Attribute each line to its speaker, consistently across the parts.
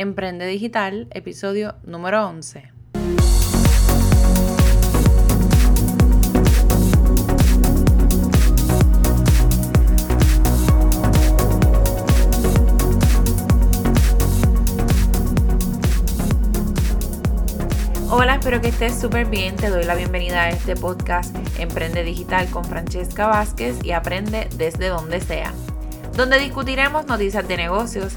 Speaker 1: Emprende Digital, episodio número 11. Hola, espero que estés súper bien. Te doy la bienvenida a este podcast Emprende Digital con Francesca Vázquez y aprende desde donde sea, donde discutiremos noticias de negocios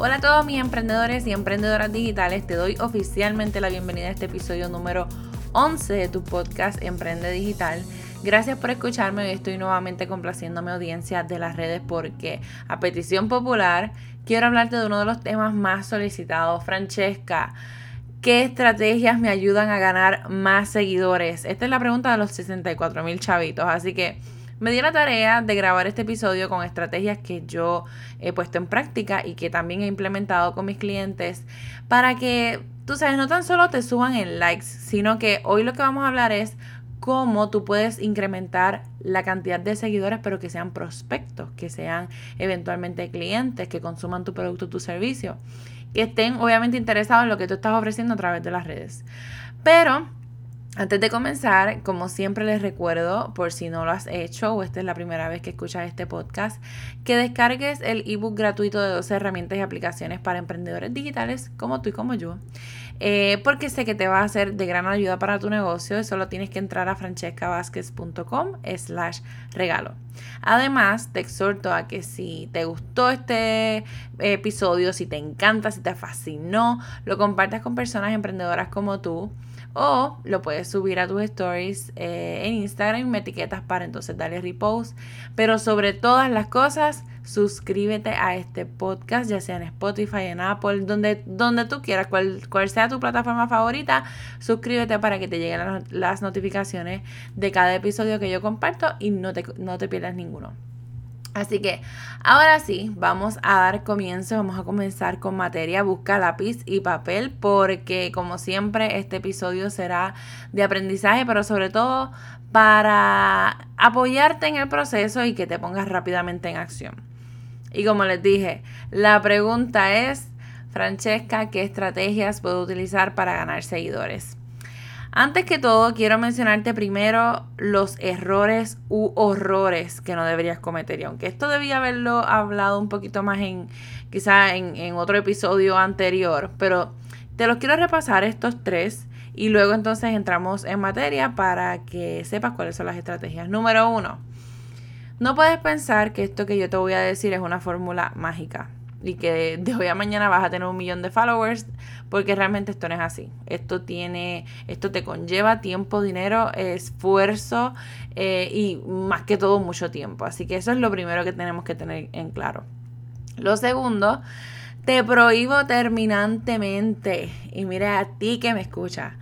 Speaker 1: Hola a todos mis emprendedores y emprendedoras digitales, te doy oficialmente la bienvenida a este episodio número 11 de tu podcast Emprende Digital. Gracias por escucharme hoy estoy nuevamente complaciendo a mi audiencia de las redes porque a petición popular quiero hablarte de uno de los temas más solicitados. Francesca, ¿qué estrategias me ayudan a ganar más seguidores? Esta es la pregunta de los 64 mil chavitos, así que me di la tarea de grabar este episodio con estrategias que yo he puesto en práctica y que también he implementado con mis clientes para que, tú sabes, no tan solo te suban en likes, sino que hoy lo que vamos a hablar es cómo tú puedes incrementar la cantidad de seguidores, pero que sean prospectos, que sean eventualmente clientes, que consuman tu producto tu servicio, que estén obviamente interesados en lo que tú estás ofreciendo a través de las redes. Pero antes de comenzar, como siempre les recuerdo, por si no lo has hecho o esta es la primera vez que escuchas este podcast, que descargues el ebook gratuito de 12 herramientas y aplicaciones para emprendedores digitales como tú y como yo. Eh, porque sé que te va a ser de gran ayuda para tu negocio. Solo tienes que entrar a francescavázquez.com slash regalo. Además, te exhorto a que si te gustó este episodio, si te encanta, si te fascinó, lo compartas con personas emprendedoras como tú o lo puedes subir a tus stories eh, en Instagram y me etiquetas para entonces darle repost. Pero sobre todas las cosas, suscríbete a este podcast, ya sea en Spotify, en Apple, donde, donde tú quieras, cual, sea tu plataforma favorita, suscríbete para que te lleguen las, notificaciones de cada episodio que yo comparto y no te, no te pierdas ninguno. Así que ahora sí, vamos a dar comienzo, vamos a comenzar con materia, busca lápiz y papel porque como siempre este episodio será de aprendizaje, pero sobre todo para apoyarte en el proceso y que te pongas rápidamente en acción. Y como les dije, la pregunta es, Francesca, ¿qué estrategias puedo utilizar para ganar seguidores? Antes que todo, quiero mencionarte primero los errores u horrores que no deberías cometer. Y aunque esto debía haberlo hablado un poquito más en, quizá en, en otro episodio anterior, pero te los quiero repasar estos tres y luego entonces entramos en materia para que sepas cuáles son las estrategias. Número uno, no puedes pensar que esto que yo te voy a decir es una fórmula mágica y que de hoy a mañana vas a tener un millón de followers porque realmente esto no es así. Esto tiene esto te conlleva tiempo dinero esfuerzo eh, y más que todo mucho tiempo. Así que eso es lo primero que tenemos que tener en claro. Lo segundo te prohíbo terminantemente. Y mira a ti que me escucha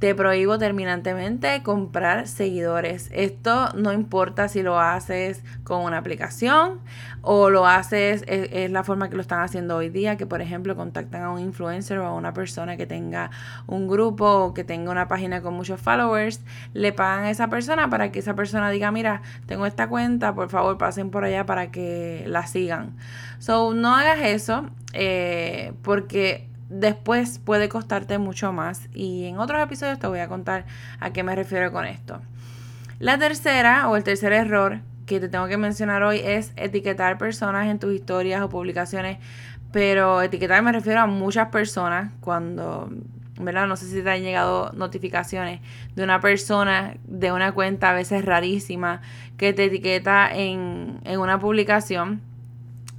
Speaker 1: te prohíbo terminantemente comprar seguidores. Esto no importa si lo haces con una aplicación o lo haces, es, la forma que lo están haciendo hoy día, que por ejemplo contactan a un influencer o a una persona que tenga un grupo o que tenga una página con muchos followers, le pagan a esa persona para que esa persona diga, mira, tengo esta cuenta, por favor pasen por allá para que la sigan. So, no hagas eso eh, porque después puede costarte mucho más y en otros episodios te voy a contar a qué me refiero con esto. La tercera o el tercer error que te tengo que mencionar hoy es etiquetar personas en tus historias o publicaciones, pero etiquetar me refiero a muchas personas cuando, ¿verdad? No sé si te han llegado notificaciones de una persona de una cuenta a veces rarísima que te etiqueta en, en una publicación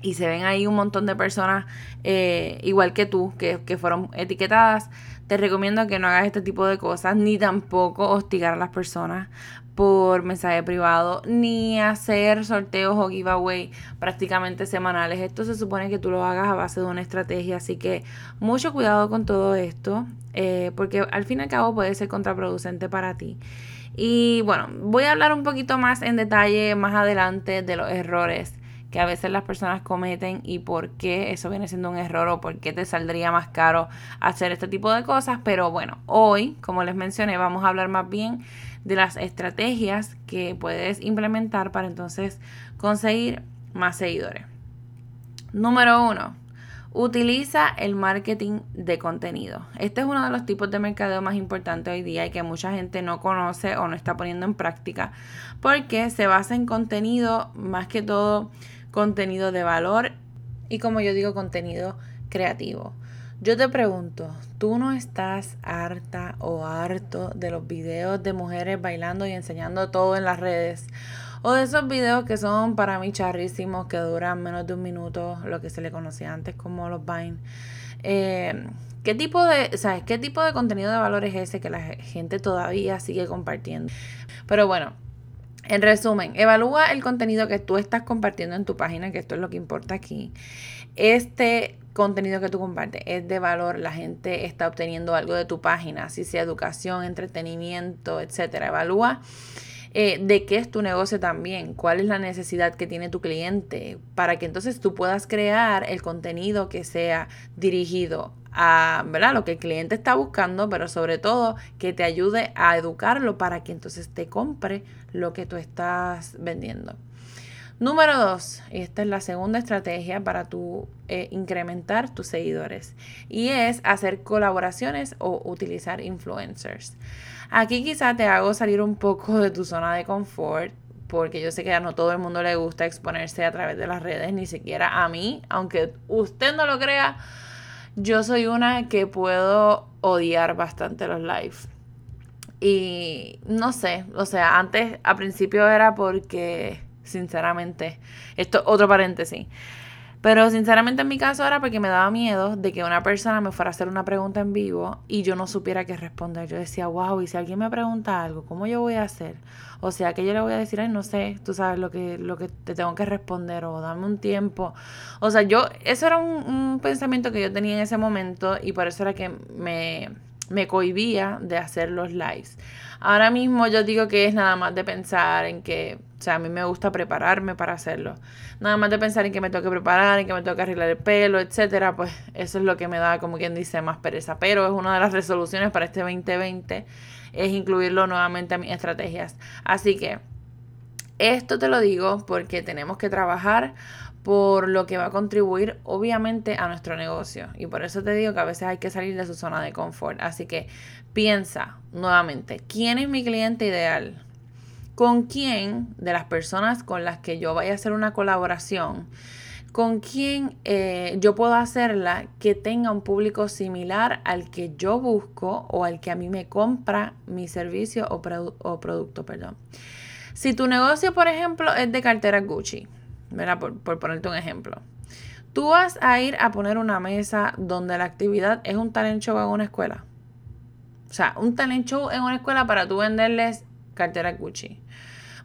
Speaker 1: y se ven ahí un montón de personas eh, igual que tú que, que, fueron etiquetadas, te recomiendo que no hagas este tipo de cosas ni tampoco hostigar a las personas por mensaje privado, ni hacer sorteos o giveaway prácticamente semanales. Esto se supone que tú lo hagas a base de una estrategia, así que mucho cuidado con todo esto, eh, porque al fin y al cabo puede ser contraproducente para ti. Y bueno, voy a hablar un poquito más en detalle más adelante de los errores que a veces las personas cometen y por qué eso viene siendo un error o por qué te saldría más caro hacer este tipo de cosas. Pero bueno, hoy, como les mencioné, vamos a hablar más bien de las estrategias que puedes implementar para entonces conseguir más seguidores. Número uno, utiliza el marketing de contenido. Este es uno de los tipos de mercadeo más importantes hoy día y que mucha gente no conoce o no está poniendo en práctica porque se basa en contenido, más que todo contenido de valor y como yo digo, contenido creativo. Yo te pregunto, ¿tú no estás harta o harto de los videos de mujeres bailando y enseñando todo en las redes? O de esos videos que son para mí charrísimos, que duran menos de un minuto, lo que se le conocía antes como los Vine. Eh, ¿Qué tipo de, sabes, qué tipo de contenido de valor es ese que la gente todavía sigue compartiendo? Pero bueno, en resumen, evalúa el contenido que tú estás compartiendo en tu página, que esto es lo que importa aquí. Este contenido que tú compartes es de valor, la gente está obteniendo algo de tu página, si sea educación, entretenimiento, etcétera. Evalúa eh, de qué es tu negocio también, cuál es la necesidad que tiene tu cliente, para que entonces tú puedas crear el contenido que sea dirigido a ¿verdad? lo que el cliente está buscando, pero sobre todo que te ayude a educarlo para que entonces te compre lo que tú estás vendiendo. Número dos, y esta es la segunda estrategia para tu eh, incrementar tus seguidores, y es hacer colaboraciones o utilizar influencers. Aquí quizá te hago salir un poco de tu zona de confort, porque yo sé que a no todo el mundo le gusta exponerse a través de las redes, ni siquiera a mí, aunque usted no lo crea, yo soy una que puedo odiar bastante los lives. Y no sé, o sea, antes, a principio era porque sinceramente. Esto, otro paréntesis. Pero sinceramente en mi caso era porque me daba miedo de que una persona me fuera a hacer una pregunta en vivo y yo no supiera qué responder. Yo decía, wow, y si alguien me pregunta algo, ¿cómo yo voy a hacer? O sea, que yo le voy a decir, ay, no sé, tú sabes lo que, lo que te tengo que responder o dame un tiempo. O sea, yo, eso era un, un pensamiento que yo tenía en ese momento y por eso era que me, me cohibía de hacer los lives. Ahora mismo yo digo que es nada más de pensar en que, o sea, a mí me gusta prepararme para hacerlo. Nada más de pensar en que me tengo que preparar, en que me tengo que arreglar el pelo, etcétera, pues eso es lo que me da, como quien dice, más pereza. Pero es una de las resoluciones para este 2020, es incluirlo nuevamente a mis estrategias. Así que esto te lo digo porque tenemos que trabajar por lo que va a contribuir obviamente a nuestro negocio. Y por eso te digo que a veces hay que salir de su zona de confort. Así que piensa nuevamente, ¿quién es mi cliente ideal? ¿Con quién de las personas con las que yo vaya a hacer una colaboración? ¿Con quién eh, yo puedo hacerla que tenga un público similar al que yo busco o al que a mí me compra mi servicio o, o producto? Perdón. Si tu negocio, por ejemplo, es de cartera Gucci, por, ponerte un ejemplo. Tú vas a ir a poner una mesa donde la actividad es un talent show en una escuela. O sea, un talent show en una escuela para tú venderles cartera Gucci.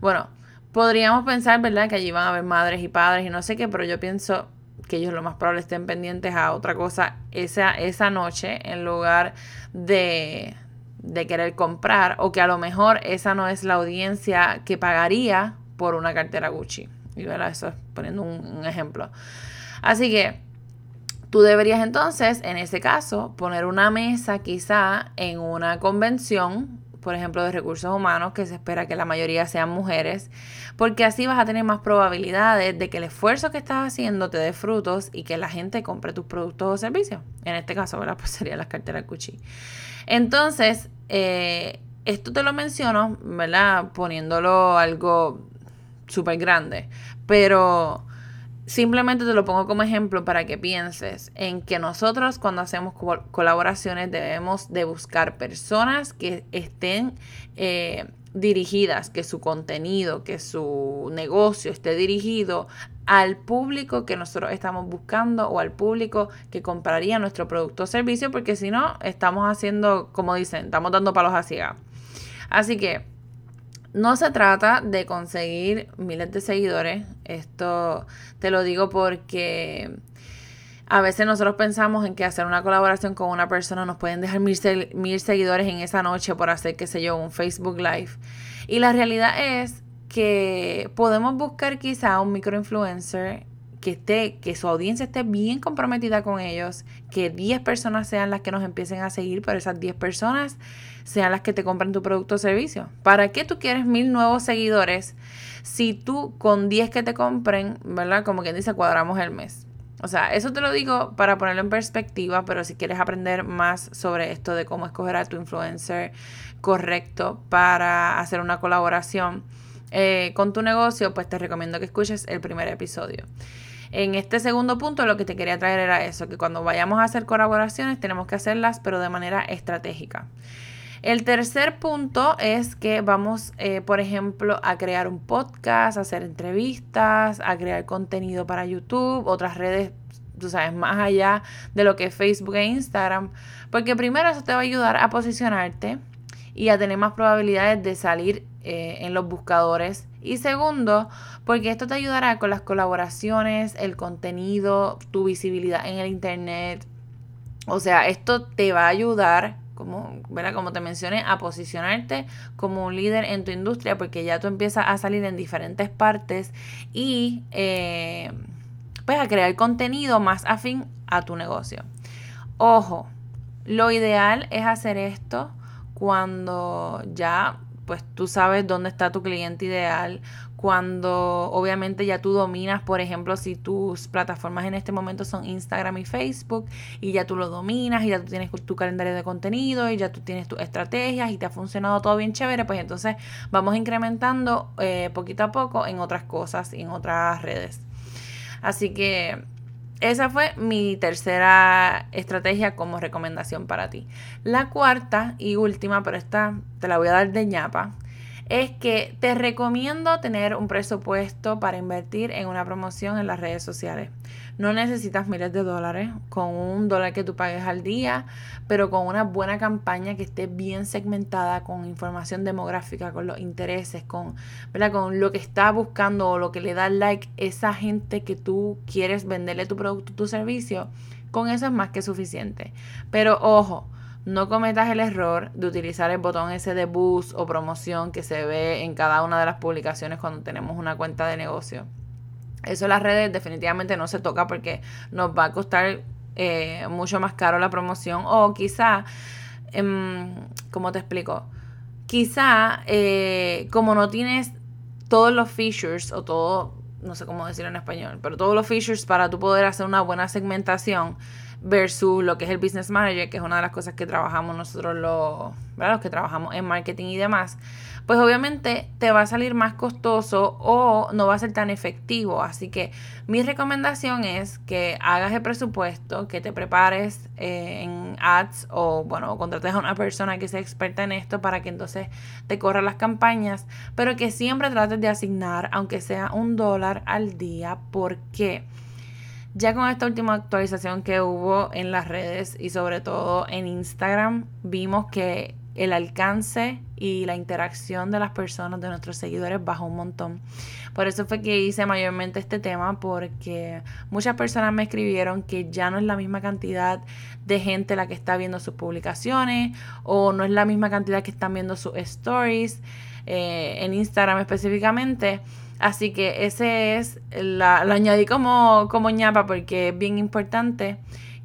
Speaker 1: Bueno, podríamos pensar, ¿verdad? Que allí van a haber madres y padres y no sé qué, pero yo pienso que ellos lo más probable estén pendientes a otra cosa esa, esa noche en lugar de, de querer comprar o que a lo mejor esa no es la audiencia que pagaría por una cartera Gucci. Y ¿verdad? eso es poniendo un, ejemplo. Así que tú deberías entonces, en ese caso, poner una mesa quizá en una convención, por ejemplo, de recursos humanos, que se espera que la mayoría sean mujeres, porque así vas a tener más probabilidades de que el esfuerzo que estás haciendo te dé frutos y que la gente compre tus productos o servicios. En este caso, ¿verdad? Pues serían las carteras Gucci. Entonces, eh, esto te lo menciono, ¿verdad? Poniéndolo algo súper grande. Pero simplemente te lo pongo como ejemplo para que pienses en que nosotros cuando hacemos colaboraciones debemos de buscar personas que estén eh, dirigidas, que su contenido, que su negocio esté dirigido al público que nosotros estamos buscando o al público que compraría nuestro producto o servicio, porque si no, estamos haciendo, como dicen, estamos dando palos a ciega. Así que no se trata de conseguir miles de seguidores. Esto te lo digo porque a veces nosotros pensamos en que hacer una colaboración con una persona nos pueden dejar mil, mil seguidores en esa noche por hacer, qué sé yo, un Facebook Live. Y la realidad es que podemos buscar quizá un microinfluencer que esté, que su audiencia esté bien comprometida con ellos, que 10 personas sean las que nos empiecen a seguir, pero esas 10 personas sean las que te compren tu producto o servicio. ¿Para qué tú quieres mil nuevos seguidores si tú con 10 que te compren, ¿verdad? Como quien dice, cuadramos el mes. O sea, eso te lo digo para ponerlo en perspectiva, pero si quieres aprender más sobre esto de cómo escoger a tu influencer correcto para hacer una colaboración eh, con tu negocio, pues te recomiendo que escuches el primer episodio. En este segundo punto lo que te quería traer era eso, que cuando vayamos a hacer colaboraciones tenemos que hacerlas pero de manera estratégica. El tercer punto es que vamos, eh, por ejemplo, a crear un podcast, a hacer entrevistas, a crear contenido para YouTube, otras redes, tú sabes, más allá de lo que es Facebook e Instagram. Porque primero eso te va a ayudar a posicionarte y a tener más probabilidades de salir eh, en los buscadores. Y segundo, porque esto te ayudará con las colaboraciones, el contenido, tu visibilidad en el Internet. O sea, esto te va a ayudar, como, como te mencioné, a posicionarte como un líder en tu industria, porque ya tú empiezas a salir en diferentes partes y eh, pues a crear contenido más afín a tu negocio. Ojo, lo ideal es hacer esto cuando ya pues tú sabes dónde está tu cliente ideal, cuando obviamente ya tú dominas, por ejemplo, si tus plataformas en este momento son Instagram y Facebook y ya tú lo dominas y ya tú tienes tu calendario de contenido y ya tú tienes tus estrategias y te ha funcionado todo bien chévere, pues entonces vamos incrementando eh, poquito a poco en otras cosas y en otras redes. Así que esa fue mi tercera estrategia como recomendación para ti. La cuarta y última, pero esta te la voy a dar de ñapa, es que te recomiendo tener un presupuesto para invertir en una promoción en las redes sociales. No necesitas miles de dólares, con un dólar que tú pagues al día, pero con una buena campaña que esté bien segmentada, con información demográfica, con los intereses, con, con lo que está buscando o lo que le da like esa gente que tú quieres venderle tu producto, tu servicio. Con eso es más que suficiente. Pero ojo, no cometas el error de utilizar el botón ese de boost o promoción que se ve en cada una de las publicaciones cuando tenemos una cuenta de negocio. Eso en las redes definitivamente no se toca porque nos va a costar eh, mucho más caro la promoción o quizá, em, ¿cómo te explico? Quizá eh, como no tienes todos los features o todo, no sé cómo decirlo en español, pero todos los features para tú poder hacer una buena segmentación, versus lo que es el Business Manager, que es una de las cosas que trabajamos nosotros los, los que trabajamos en marketing y demás, pues obviamente te va a salir más costoso o no va a ser tan efectivo. Así que mi recomendación es que hagas el presupuesto, que te prepares eh, en ads o bueno, contrates a una persona que sea experta en esto para que entonces te corra las campañas, pero que siempre trates de asignar, aunque sea un dólar al día. ¿Por qué? Ya con esta última actualización que hubo en las redes y sobre todo en Instagram, vimos que el alcance y la interacción de las personas, de nuestros seguidores, bajó un montón. Por eso fue que hice mayormente este tema, porque muchas personas me escribieron que ya no es la misma cantidad de gente la que está viendo sus publicaciones o no es la misma cantidad que están viendo sus stories eh, en Instagram específicamente. Así que ese es, la, lo añadí como, como ñapa porque es bien importante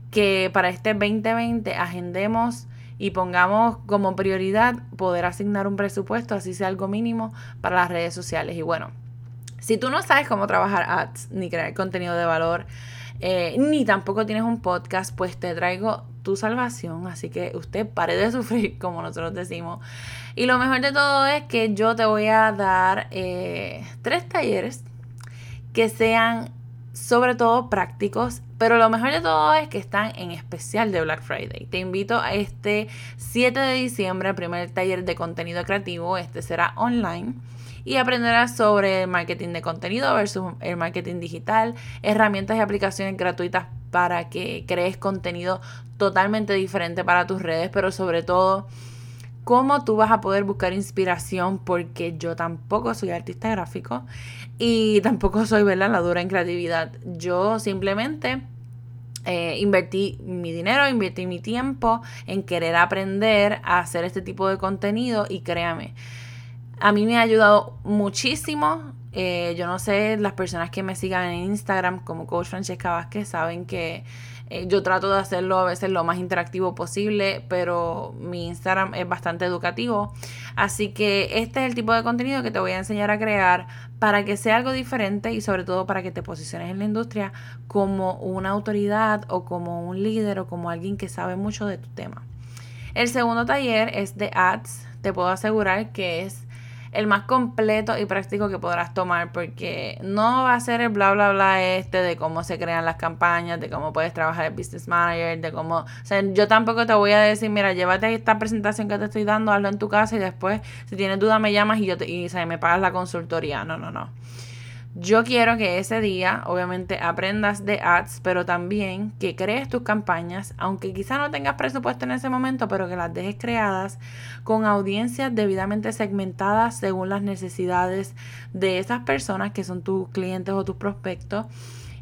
Speaker 1: que para este 2020 agendemos y pongamos como prioridad poder asignar un presupuesto, así sea algo mínimo, para las redes sociales. Y bueno, si tú no sabes cómo trabajar ads ni crear contenido de valor, eh, ni tampoco tienes un podcast, pues te traigo tu salvación. Así que usted pare de sufrir, como nosotros decimos. Y lo mejor de todo es que yo te voy a dar eh, tres talleres que sean sobre todo prácticos, pero lo mejor de todo es que están en especial de Black Friday. Te invito a este 7 de diciembre, primer taller de contenido creativo. Este será online y aprenderás sobre el marketing de contenido versus el marketing digital, herramientas y aplicaciones gratuitas para que crees contenido totalmente diferente para tus redes, pero sobre todo cómo tú vas a poder buscar inspiración porque yo tampoco soy artista gráfico y tampoco soy ¿verdad? la dura en creatividad. Yo simplemente eh, invertí mi dinero, invertí mi tiempo en querer aprender a hacer este tipo de contenido y créame, a mí me ha ayudado muchísimo. Eh, yo no sé, las personas que me sigan en Instagram como Coach Francesca Vázquez saben que eh, yo trato de hacerlo a veces lo más interactivo posible, pero mi Instagram es bastante educativo. Así que este es el tipo de contenido que te voy a enseñar a crear para que sea algo diferente y sobre todo para que te posiciones en la industria como una autoridad o como un líder o como alguien que sabe mucho de tu tema. El segundo taller es de ads. Te puedo asegurar que es el más completo y práctico que podrás tomar porque no va a ser el bla bla bla este de cómo se crean las campañas, de cómo puedes trabajar el business manager, de cómo, o sea, yo tampoco te voy a decir, mira, llévate esta presentación que te estoy dando, hazlo en tu casa y después si tienes duda me llamas y yo te y, me pagas la consultoría. No, no, no. Yo quiero que ese día, obviamente, aprendas de ads, pero también que crees tus campañas, aunque quizá no tengas presupuesto en ese momento, pero que las dejes creadas con audiencias debidamente segmentadas según las necesidades de esas personas que son tus clientes o tus prospectos,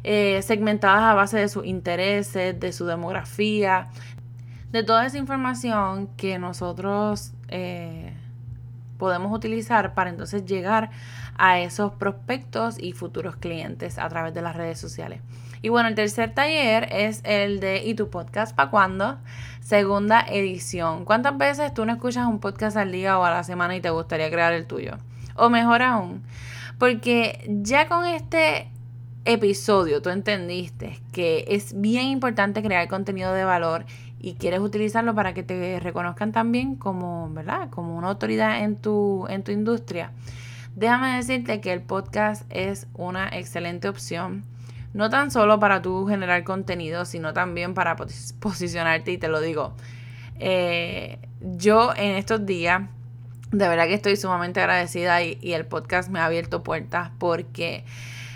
Speaker 1: eh, segmentadas a base de sus intereses, de su demografía, de toda esa información que nosotros eh, podemos utilizar para entonces llegar a esos prospectos y futuros clientes a través de las redes sociales. Y bueno, el tercer taller es el de ¿Y tu podcast para cuándo? Segunda edición. ¿Cuántas veces tú no escuchas un podcast al día o a la semana y te gustaría crear el tuyo? O mejor aún, porque ya con este episodio tú entendiste que es bien importante crear contenido de valor y quieres utilizarlo para que te reconozcan también como, ¿verdad? Como una autoridad en tu, en tu industria. Déjame decirte que el podcast es una excelente opción, no tan solo para tú generar contenido, sino también para posicionarte y te lo digo. Eh, yo en estos días, de verdad que estoy sumamente agradecida y, y el podcast me ha abierto puertas porque...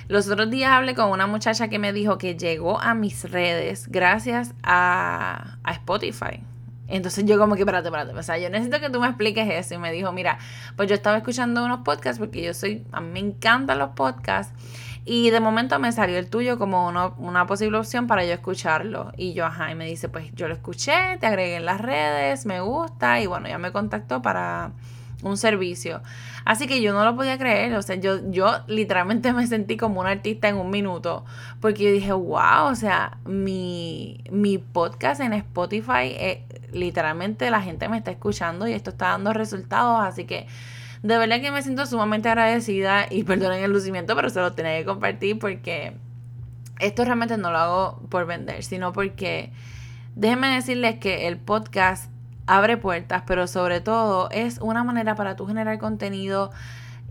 Speaker 1: Los otros días hablé con una muchacha que me dijo que llegó a mis redes gracias a, a Spotify. Entonces yo como que, espérate, espérate, o sea, yo necesito que tú me expliques eso. Y me dijo, mira, pues yo estaba escuchando unos podcasts porque yo soy, a mí me encantan los podcasts. Y de momento me salió el tuyo como una posible opción para yo escucharlo. Y yo, ajá, y me dice, pues yo lo escuché, te agregué en las redes, me gusta. Y bueno, ya me contactó para un servicio. Así que yo no lo podía creer, o sea, yo, yo literalmente me sentí como un artista en un minuto, porque yo dije, wow, o sea, mi, mi podcast en Spotify, eh, literalmente la gente me está escuchando y esto está dando resultados, así que de verdad que me siento sumamente agradecida y perdonen el lucimiento, pero se lo tenía que compartir porque esto realmente no lo hago por vender, sino porque déjenme decirles que el podcast abre puertas, pero sobre todo es una manera para tú generar contenido,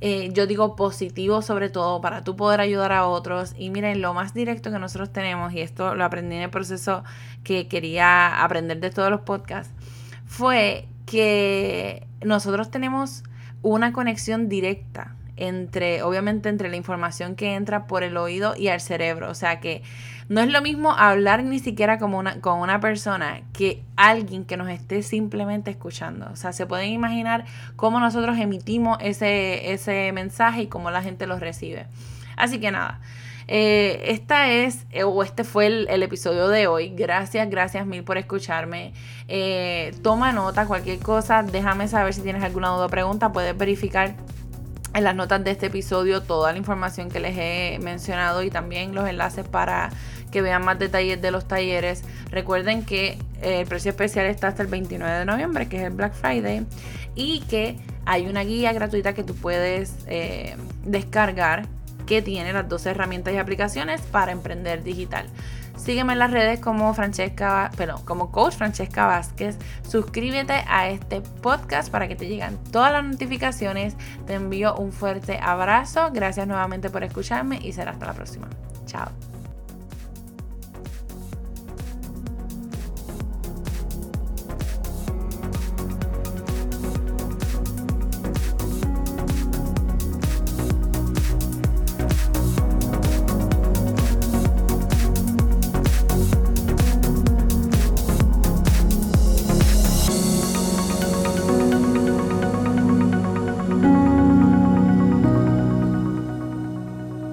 Speaker 1: eh, yo digo positivo sobre todo, para tú poder ayudar a otros. Y miren, lo más directo que nosotros tenemos, y esto lo aprendí en el proceso que quería aprender de todos los podcasts, fue que nosotros tenemos una conexión directa entre, obviamente, entre la información que entra por el oído y al cerebro. O sea que no es lo mismo hablar ni siquiera como una, con una persona que alguien que nos esté simplemente escuchando. O sea, se pueden imaginar cómo nosotros emitimos ese, ese mensaje y cómo la gente lo recibe. Así que nada. Eh, esta es, eh, o este fue el, episodio de hoy. Gracias, gracias mil por escucharme. Eh, toma nota, cualquier cosa, déjame saber si tienes alguna duda o pregunta. Puedes verificar en las notas de este episodio toda la información que les he mencionado y también los enlaces para que vean más detalles de los talleres. Recuerden que eh, el precio especial está hasta el 29 de noviembre, que es el Black Friday, y que hay una guía gratuita que tú puedes eh, descargar que tiene las 12 herramientas y aplicaciones para emprender digital. Sígueme en las redes como Francesca, perdón, como Coach Francesca Vázquez. Suscríbete a este podcast para que te lleguen todas las notificaciones. Te envío un fuerte abrazo. Gracias nuevamente por escucharme y será hasta la próxima. Chao.